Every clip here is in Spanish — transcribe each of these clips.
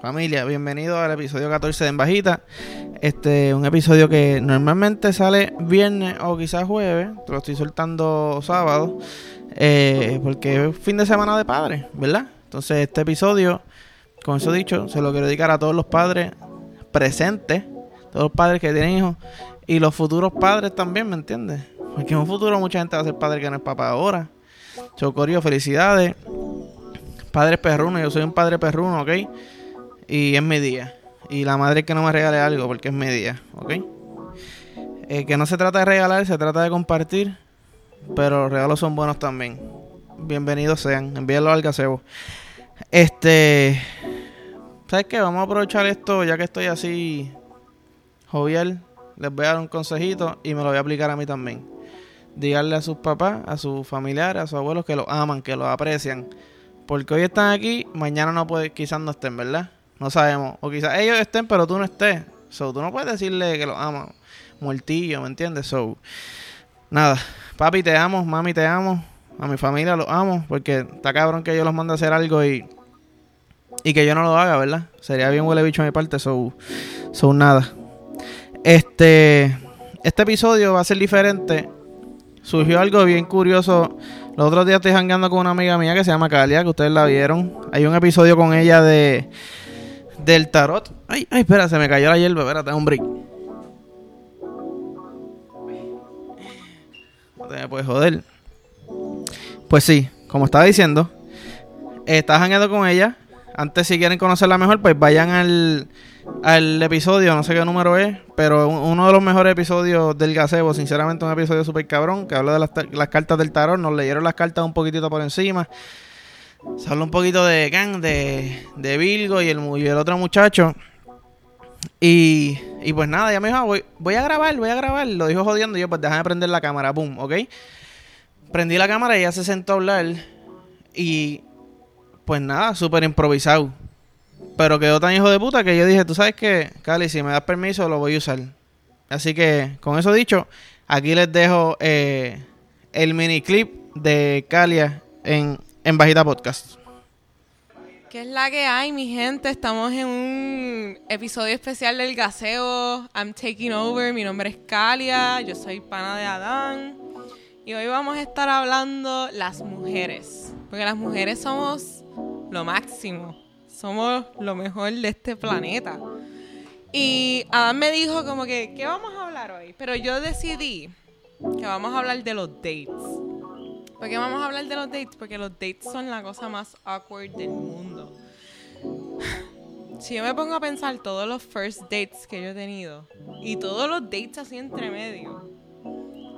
Familia, bienvenido al episodio 14 de En Bajita. Este, un episodio que normalmente sale viernes o quizás jueves, te lo estoy soltando sábado, eh, porque es fin de semana de padres, ¿verdad? Entonces este episodio, con eso dicho, se lo quiero dedicar a todos los padres presentes, todos los padres que tienen hijos y los futuros padres también, ¿me entiendes? Porque en un futuro mucha gente va a ser padre que no es papá ahora. Chocorio, felicidades. Padres perruno, yo soy un padre perruno, ¿ok? Y es mi día. Y la madre que no me regale algo porque es mi día, ¿ok? Eh, que no se trata de regalar, se trata de compartir. Pero los regalos son buenos también. Bienvenidos sean. Envíenlo al gazebo. Este. ¿Sabes qué? Vamos a aprovechar esto ya que estoy así jovial. Les voy a dar un consejito y me lo voy a aplicar a mí también. Díganle a sus papás, a sus familiares, a sus abuelos que los aman, que los aprecian. Porque hoy están aquí, mañana no puede, quizás no estén, ¿verdad? No sabemos. O quizás ellos estén, pero tú no estés. So, tú no puedes decirle que los amas. Muertillo, ¿me entiendes? So, nada. Papi, te amo. Mami, te amo. A mi familia los amo. Porque está cabrón que yo los mande a hacer algo y. Y que yo no lo haga, ¿verdad? Sería bien huele bicho a mi parte. So, so nada. Este. Este episodio va a ser diferente. Surgió algo bien curioso. Los otros días estoy jangueando con una amiga mía que se llama Calia, que ustedes la vieron. Hay un episodio con ella de. Del tarot. Ay, ay, espera, se me cayó la hierba. Espérate, un break. No te me puedes joder. Pues sí, como estaba diciendo, estaba jangueando con ella. Antes, si quieren conocerla mejor, pues vayan al, al episodio, no sé qué número es, pero uno de los mejores episodios del gazebo, sinceramente un episodio súper cabrón, que habla de las, las, cartas del tarot, nos leyeron las cartas un poquitito por encima. Se habla un poquito de Kang, de, de Virgo y el, y el otro muchacho. Y, y pues nada, ya me dijo, ah, voy, voy a grabar, voy a grabar. Lo dijo jodiendo y yo, pues déjame prender la cámara, boom, ¿ok? Prendí la cámara y ella se sentó a hablar. Y pues nada, súper improvisado. Pero quedó tan hijo de puta que yo dije, tú sabes que, Cali, si me das permiso lo voy a usar. Así que, con eso dicho, aquí les dejo eh, el mini clip de Calia en, en Bajita Podcast. ¿Qué es la que hay, mi gente? Estamos en un episodio especial del gaseo. I'm taking over. Mi nombre es Calia. Yo soy pana de Adán. Y hoy vamos a estar hablando las mujeres. Porque las mujeres somos lo máximo somos lo mejor de este planeta. Y Adam me dijo como que, ¿qué vamos a hablar hoy? Pero yo decidí que vamos a hablar de los dates. ¿Por qué vamos a hablar de los dates? Porque los dates son la cosa más awkward del mundo. Si yo me pongo a pensar todos los first dates que yo he tenido y todos los dates así entre medio,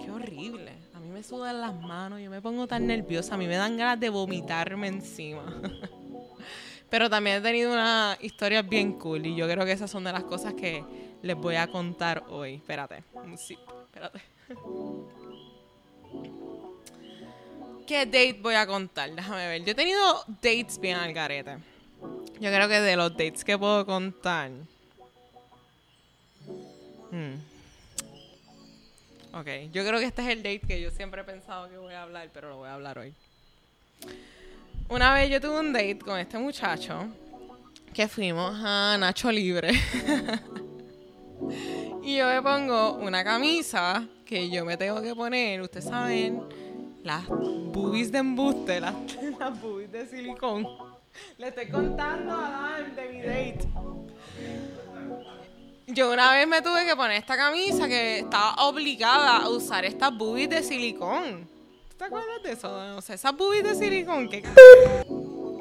qué horrible. Sudan las manos, yo me pongo tan nerviosa, a mí me dan ganas de vomitarme encima. Pero también he tenido una historia bien cool y yo creo que esas son de las cosas que les voy a contar hoy. Espérate, sí, espérate. ¿Qué date voy a contar? Déjame ver. Yo he tenido dates bien al garete. Yo creo que de los dates que puedo contar. Hmm. Ok, yo creo que este es el date que yo siempre he pensado que voy a hablar, pero lo voy a hablar hoy. Una vez yo tuve un date con este muchacho que fuimos a Nacho Libre. y yo me pongo una camisa que yo me tengo que poner, ustedes saben, las boobies de embuste, las, las boobies de silicón. Le estoy contando a Dan de mi date. Yo una vez me tuve que poner esta camisa que estaba obligada a usar estas boobies de silicón te acuerdas de eso? O sea, esas boobies de silicón que...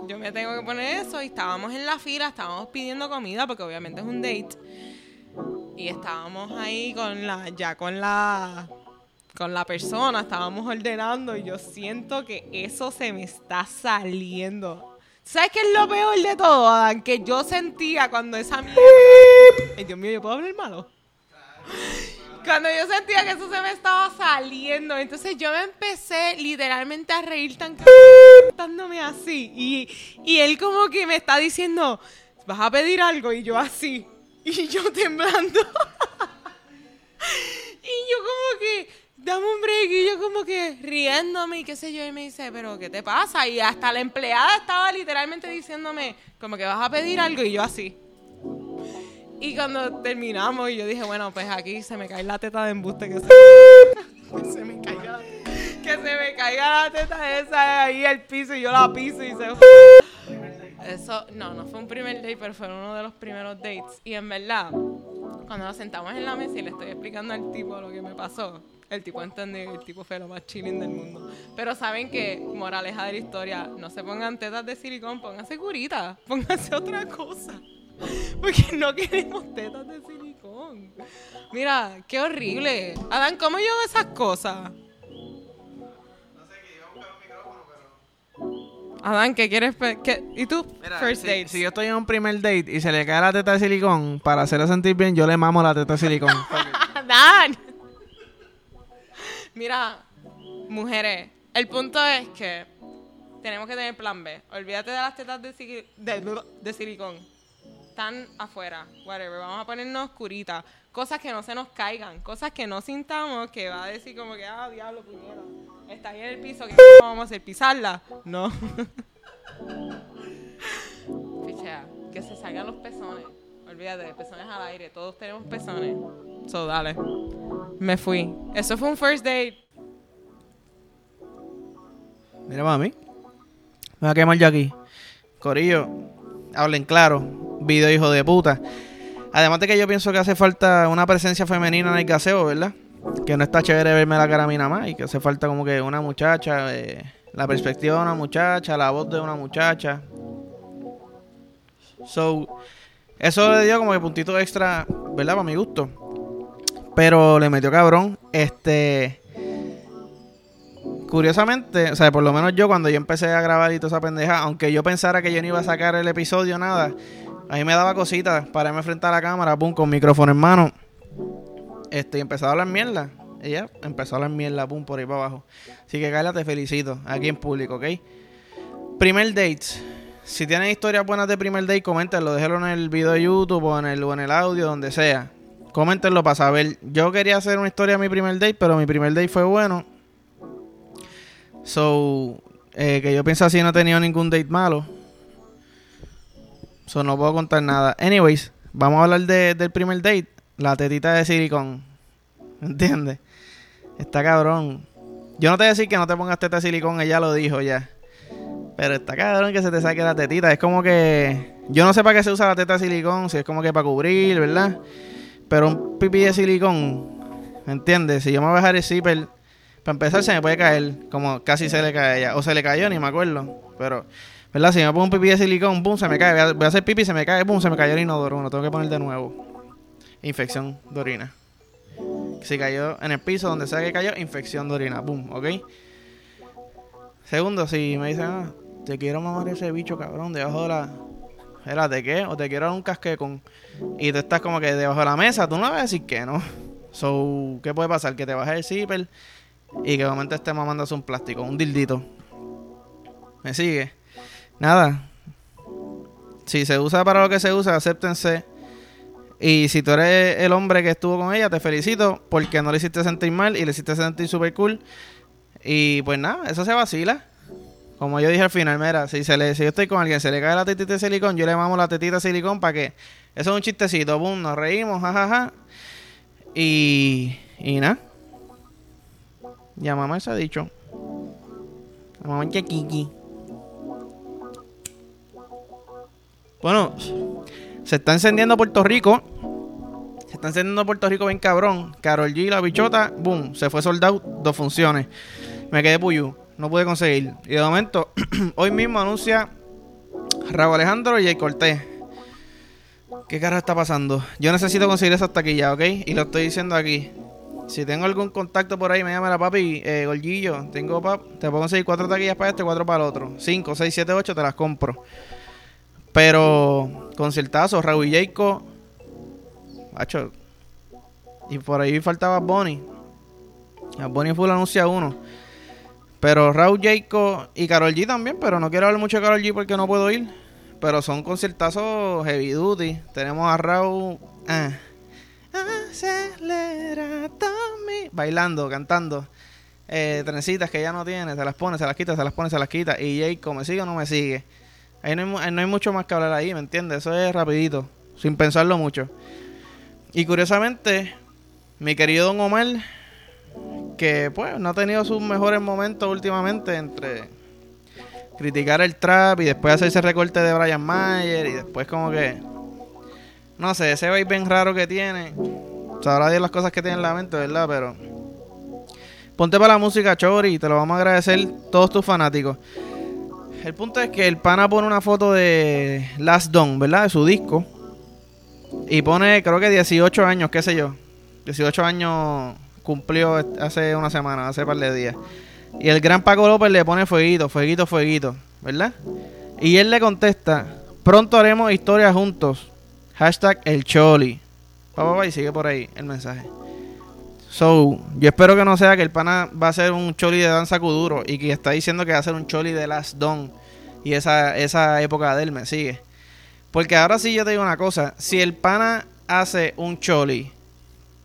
Yo me tengo que poner eso y estábamos en la fila, estábamos pidiendo comida porque obviamente es un date. Y estábamos ahí con la, ya con la, con la persona, estábamos ordenando y yo siento que eso se me está saliendo. ¿Sabes qué es lo peor de todo, Adán? Que yo sentía cuando esa mierda... Ay, Dios mío, ¿yo puedo hablar malo? Cuando yo sentía que eso se me estaba saliendo, entonces yo me empecé literalmente a reír tan cantándome así. Y, y él como que me está diciendo, ¿vas a pedir algo? Y yo así. Y yo temblando. dame un break. Y yo como que riéndome y qué sé yo. Y me dice, pero ¿qué te pasa? Y hasta la empleada estaba literalmente diciéndome, como que vas a pedir algo. Y yo así. Y cuando terminamos, y yo dije, bueno, pues aquí se me cae la teta de embuste que se, que se me caiga que se me caiga la teta esa ahí al piso y yo la piso y se eso no no fue un primer date pero fue uno de los primeros dates y en verdad cuando nos sentamos en la mesa y le estoy explicando al tipo lo que me pasó el tipo entendió el tipo fue lo más chilling del mundo pero saben que moraleja de la historia no se pongan tetas de silicón pónganse curitas pónganse otra cosa porque no queremos tetas de silicón. Mira, qué horrible. Adán, ¿cómo yo esas cosas? Adán, ¿qué quieres? ¿Qué? ¿Y tú? First si, date. Si yo estoy en un primer date y se le cae la teta de silicón, para hacerle sentir bien, yo le mamo la teta de silicón. Adán. Mira, mujeres, el punto es que tenemos que tener plan B. Olvídate de las tetas de, de silicón están afuera, whatever, vamos a ponernos oscuritas, cosas que no se nos caigan, cosas que no sintamos, que va a decir como que, ah, diablo, puñera, está ahí en el piso, ¿qué vamos a hacer? ¿Pisarla? No. Fichea, que se salgan los pezones, olvídate, pezones al aire, todos tenemos pezones. So, dale. Me fui. Eso fue un first date. Mira, mami. Me voy a quemar yo aquí. Corillo, hablen claro video hijo de puta. Además de que yo pienso que hace falta una presencia femenina en el gaseo, ¿verdad? Que no está chévere verme la cara a mí nada más y que hace falta como que una muchacha, eh, la perspectiva de una muchacha, la voz de una muchacha. So, eso le dio como que puntito extra, ¿verdad? Para mi gusto. Pero le metió cabrón. Este. Curiosamente, o sea, por lo menos yo cuando yo empecé a grabar y toda esa pendeja, aunque yo pensara que yo no iba a sacar el episodio, nada, a mí me daba cositas para irme frente a la cámara, pum, con micrófono en mano. Este, y empezó a hablar mierda. Ella empezó a hablar mierda, pum, por ahí para abajo. Así que, Carla, te felicito. Aquí en público, ¿ok? Primer date. Si tienen historias buenas de primer date, coméntenlo. Déjenlo en el video de YouTube o en el, en el audio, donde sea. Coméntenlo para saber. Yo quería hacer una historia de mi primer date, pero mi primer date fue bueno. So, eh, que yo pienso así, no he tenido ningún date malo. So, no puedo contar nada. Anyways, vamos a hablar del primer date. La tetita de silicón. ¿Entiendes? Está cabrón. Yo no te voy a decir que no te pongas teta de silicón, ella lo dijo ya. Pero está cabrón que se te saque la tetita. Es como que. Yo no sé para qué se usa la teta de silicón, si es como que para cubrir, ¿verdad? Pero un pipí de silicón, ¿me entiendes? Si yo me voy a dejar el zipper, para empezar se me puede caer, como casi se le cae a ella. O se le cayó, ni me acuerdo. Pero ¿Verdad? Si me pongo un pipí de silicón, pum, se me cae. Voy a, hacer pipí, se me cae, pum, se me cayó el inodoro. Lo tengo que poner de nuevo. Infección de orina. Si cayó en el piso, donde sea que cayó, infección de orina. Pum, ¿ok? Segundo, si me dicen, ah, te quiero mamar ese bicho cabrón debajo de la. Era, ¿de qué? O te quiero dar un casque con. Y tú estás como que debajo de la mesa, tú no vas a decir que no. So, ¿qué puede pasar? Que te baje el zipper y que de momento esté mamándose un plástico, un dildito. ¿Me sigue? nada. Si se usa para lo que se usa, acéptense. Y si tú eres el hombre que estuvo con ella, te felicito porque no le hiciste sentir mal y le hiciste sentir super cool. Y pues nada, eso se vacila. Como yo dije al final, mira, si, se le, si yo estoy con alguien, se le cae la tetita de silicón, yo le mamo la tetita de silicón para que... Eso es un chistecito, boom, nos reímos, jajaja. Y... Y nada. Ya mamá se ha dicho. La mamá Kiki. Bueno, se está encendiendo Puerto Rico. Está encendiendo Puerto Rico bien cabrón. Carol G, la bichota, boom, se fue soldado, dos funciones. Me quedé puyú, no pude conseguir. Y de momento, hoy mismo anuncia Raúl Alejandro y Jay Cortés. ¿Qué cara está pasando? Yo necesito conseguir esa taquilla, ¿ok? Y lo estoy diciendo aquí. Si tengo algún contacto por ahí, me llama la papi, eh, Golgillo, tengo pap, te puedo conseguir cuatro taquillas para este, cuatro para el otro. Cinco, seis, siete, ocho, te las compro. Pero conciertazo, Raúl y Jacob. Y por ahí faltaba Bonnie. A Bonnie fue anuncia uno. Pero Raúl Jacob y Carol G también, pero no quiero hablar mucho de Carol G porque no puedo ir. Pero son conciertazos heavy duty. Tenemos a Raúl. Eh. Bailando, cantando. Eh, que ya no tiene, se las pone, se las quita, se las pone, se las quita. Y Jake, ¿me sigue o no me sigue? Ahí no hay mucho más que hablar ahí, ¿me entiendes? Eso es rapidito, sin pensarlo mucho. Y curiosamente, mi querido Don Omar, que pues no ha tenido sus mejores momentos últimamente entre criticar el trap y después hacerse recorte de Brian Mayer y después como que no sé, ese baile bien raro que tiene. Sabrá de las cosas que tiene en la mente, ¿verdad? Pero ponte para la música, Chori, y te lo vamos a agradecer todos tus fanáticos. El punto es que el pana pone una foto de Last Dawn, ¿verdad? De su disco. Y pone, creo que 18 años, qué sé yo. 18 años cumplió hace una semana, hace par de días. Y el gran Paco López le pone fueguito, fueguito, fueguito, ¿verdad? Y él le contesta, pronto haremos historia juntos. Hashtag el Choli. Papá, y sigue por ahí el mensaje. So, yo espero que no sea que el pana va a ser un choli de danza kuduro y que está diciendo que va a ser un choli de Last Don y esa, esa época de él me sigue. Porque ahora sí yo te digo una cosa, si el pana hace un choli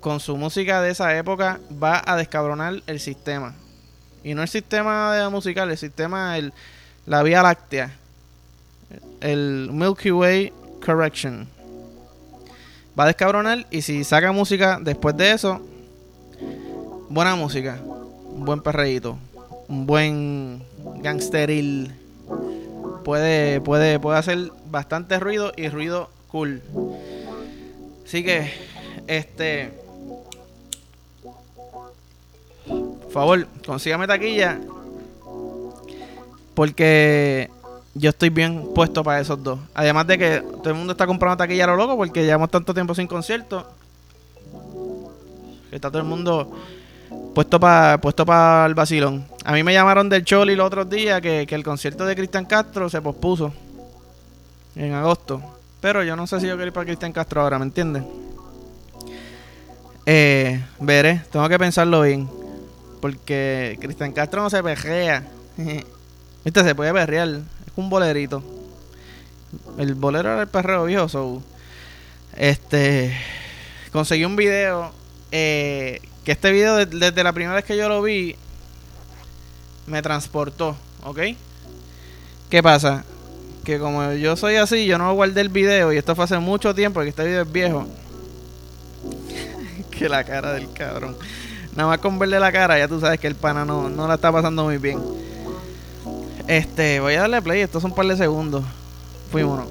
con su música de esa época, va a descabronar el sistema. Y no el sistema musical, el sistema, el, la Vía Láctea. El Milky Way Correction. Va a descabronar y si saca música después de eso, buena música, un buen perreíto, un buen gangsteril. Puede, puede, puede hacer bastante ruido y ruido cool. Así que, este. Por favor, consígame taquilla. Porque yo estoy bien puesto para esos dos. Además de que todo el mundo está comprando taquilla a lo loco porque llevamos tanto tiempo sin concierto. está todo el mundo puesto para puesto para el vacilón. A mí me llamaron del Choli los otros días que, que el concierto de Cristian Castro se pospuso en agosto. Pero yo no sé si yo quiero ir para Cristian Castro ahora, ¿me entiendes? Eh, veré, tengo que pensarlo bien. Porque Cristian Castro no se perrea. Viste, se puede perrear. Es un bolerito. El bolero era el perreo viejo, Este. Conseguí un video. Eh, que este video, desde la primera vez que yo lo vi, me transportó, ¿ok? ¿Qué pasa? Que como yo soy así, yo no guardé el video y esto fue hace mucho tiempo, que este video es viejo. que la cara del cabrón. Nada más con verle la cara, ya tú sabes que el pana no, no la está pasando muy bien. Este, voy a darle play, estos son un par de segundos. Fuimos.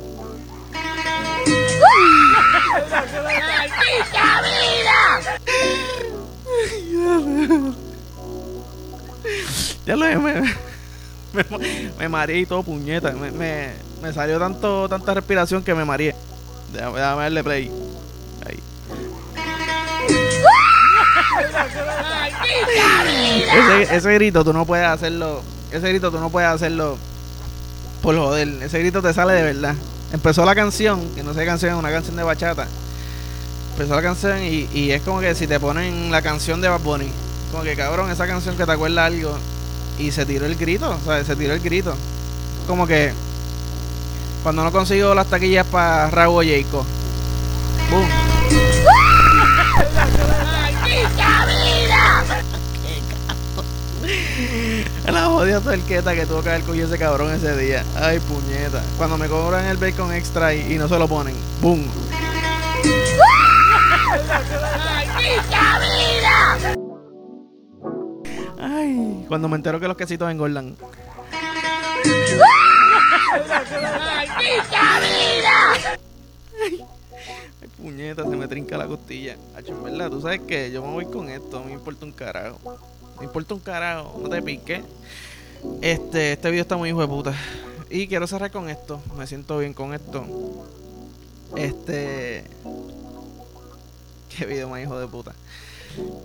ya lo me, me, me mareé y todo puñeta. Me, me, me, salió tanto tanta respiración que me mareé. Déjame, darle play. Ese, ese grito tú no puedes hacerlo. Ese grito tú no puedes hacerlo por joder. Ese grito te sale de verdad. Empezó la canción, que no sé qué canción, una canción de bachata empezó la canción y, es como que si te ponen la canción de Bad Bunny, como que cabrón, esa canción que te acuerda algo y se tiró el grito, o sea, se tiró el grito. Como que cuando no consigo las taquillas para Raúl Jacob. ¡Bum! La jodida torqueta que tuvo que haber cogido ese cabrón ese día. Ay, puñeta. Cuando me cobran el bacon extra y, y no se lo ponen. ¡Bum! Ay, cuando me entero que los quesitos engordan. ¡Ay, Ay, puñeta, se me trinca la costilla. en verdad, tú sabes que yo me voy con esto, me importa un carajo. Me importa un carajo, no te piques. Este, este video está muy hijo de puta. Y quiero cerrar con esto. Me siento bien con esto. Este. Qué video más hijo de puta.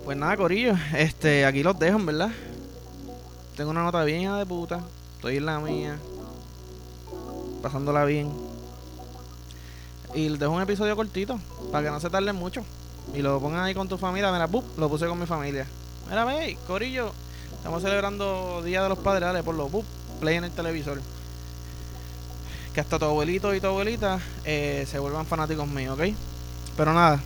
Pues nada, Corillo. Este, aquí los dejo, ¿verdad? Tengo una nota bien hija de puta. Estoy en la mía. Pasándola bien. Y les dejo un episodio cortito. Para que no se tarden mucho. Y lo pongan ahí con tu familia. Mira, ¡bup! lo puse con mi familia. Mira, ve, Corillo. Estamos celebrando Día de los Padres. Dale, por los ¡bup! play en el televisor. Que hasta tu abuelito y tu abuelita eh, se vuelvan fanáticos míos, ¿ok? Pero nada,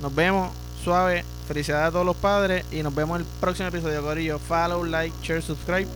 Nos vemos. Suave. Felicidades a todos los padres. Y nos vemos en el próximo episodio, Corillo. Follow, like, share, subscribe.